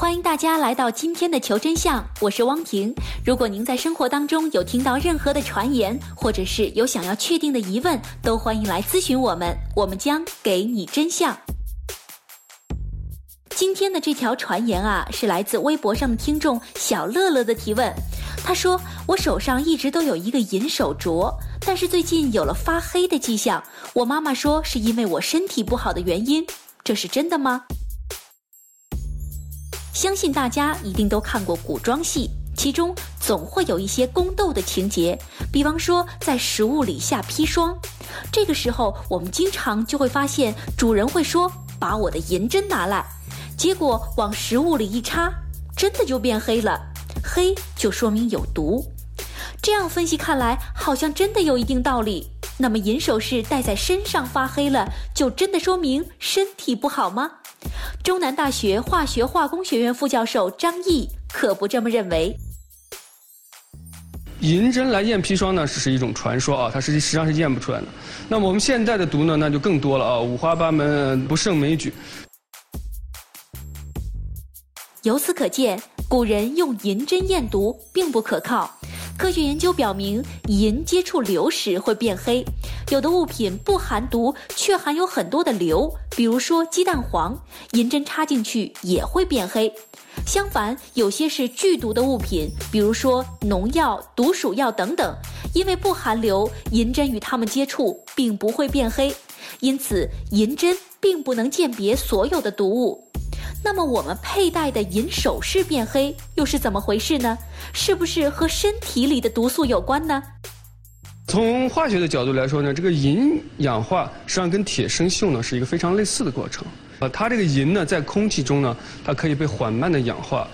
欢迎大家来到今天的求真相，我是汪婷。如果您在生活当中有听到任何的传言，或者是有想要确定的疑问，都欢迎来咨询我们，我们将给你真相。今天的这条传言啊，是来自微博上的听众小乐乐的提问。他说：“我手上一直都有一个银手镯，但是最近有了发黑的迹象。我妈妈说是因为我身体不好的原因，这是真的吗？”相信大家一定都看过古装戏，其中总会有一些宫斗的情节，比方说在食物里下砒霜，这个时候我们经常就会发现主人会说：“把我的银针拿来。”结果往食物里一插，真的就变黑了，黑就说明有毒。这样分析看来，好像真的有一定道理。那么银首饰戴在身上发黑了，就真的说明身体不好吗？中南大学化学化工学院副教授张毅可不这么认为。银针来验砒霜呢，是一种传说啊，它实际实际上是验不出来的。那么我们现在的毒呢，那就更多了啊，五花八门，不胜枚举。由此可见，古人用银针验毒并不可靠。科学研究表明，银接触硫时会变黑。有的物品不含毒，却含有很多的硫，比如说鸡蛋黄，银针插进去也会变黑。相反，有些是剧毒的物品，比如说农药、毒鼠药等等，因为不含硫，银针与它们接触并不会变黑。因此，银针并不能鉴别所有的毒物。那么我们佩戴的银首饰变黑又是怎么回事呢？是不是和身体里的毒素有关呢？从化学的角度来说呢，这个银氧化实际上跟铁生锈呢是一个非常类似的过程。呃，它这个银呢在空气中呢，它可以被缓慢的氧化，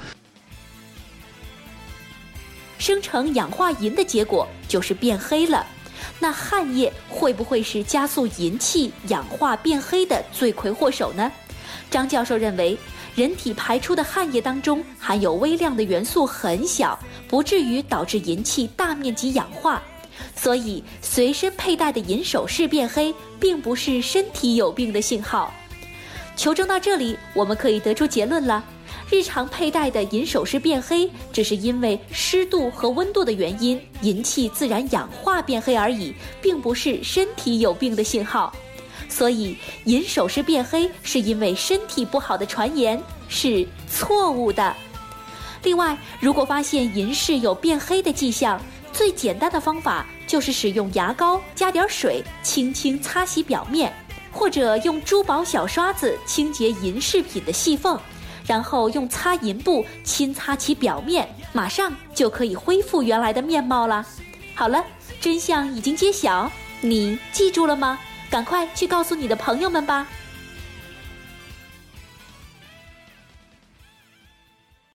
生成氧化银的结果就是变黑了。那汗液会不会是加速银器氧化变黑的罪魁祸首呢？张教授认为。人体排出的汗液当中含有微量的元素很小，不至于导致银器大面积氧化，所以随身佩戴的银首饰变黑，并不是身体有病的信号。求证到这里，我们可以得出结论了：日常佩戴的银首饰变黑，只是因为湿度和温度的原因，银器自然氧化变黑而已，并不是身体有病的信号。所以，银首饰变黑是因为身体不好的传言是错误的。另外，如果发现银饰有变黑的迹象，最简单的方法就是使用牙膏加点水，轻轻擦洗表面，或者用珠宝小刷子清洁银饰品的细缝，然后用擦银布轻擦其表面，马上就可以恢复原来的面貌了。好了，真相已经揭晓，你记住了吗？赶快去告诉你的朋友们吧。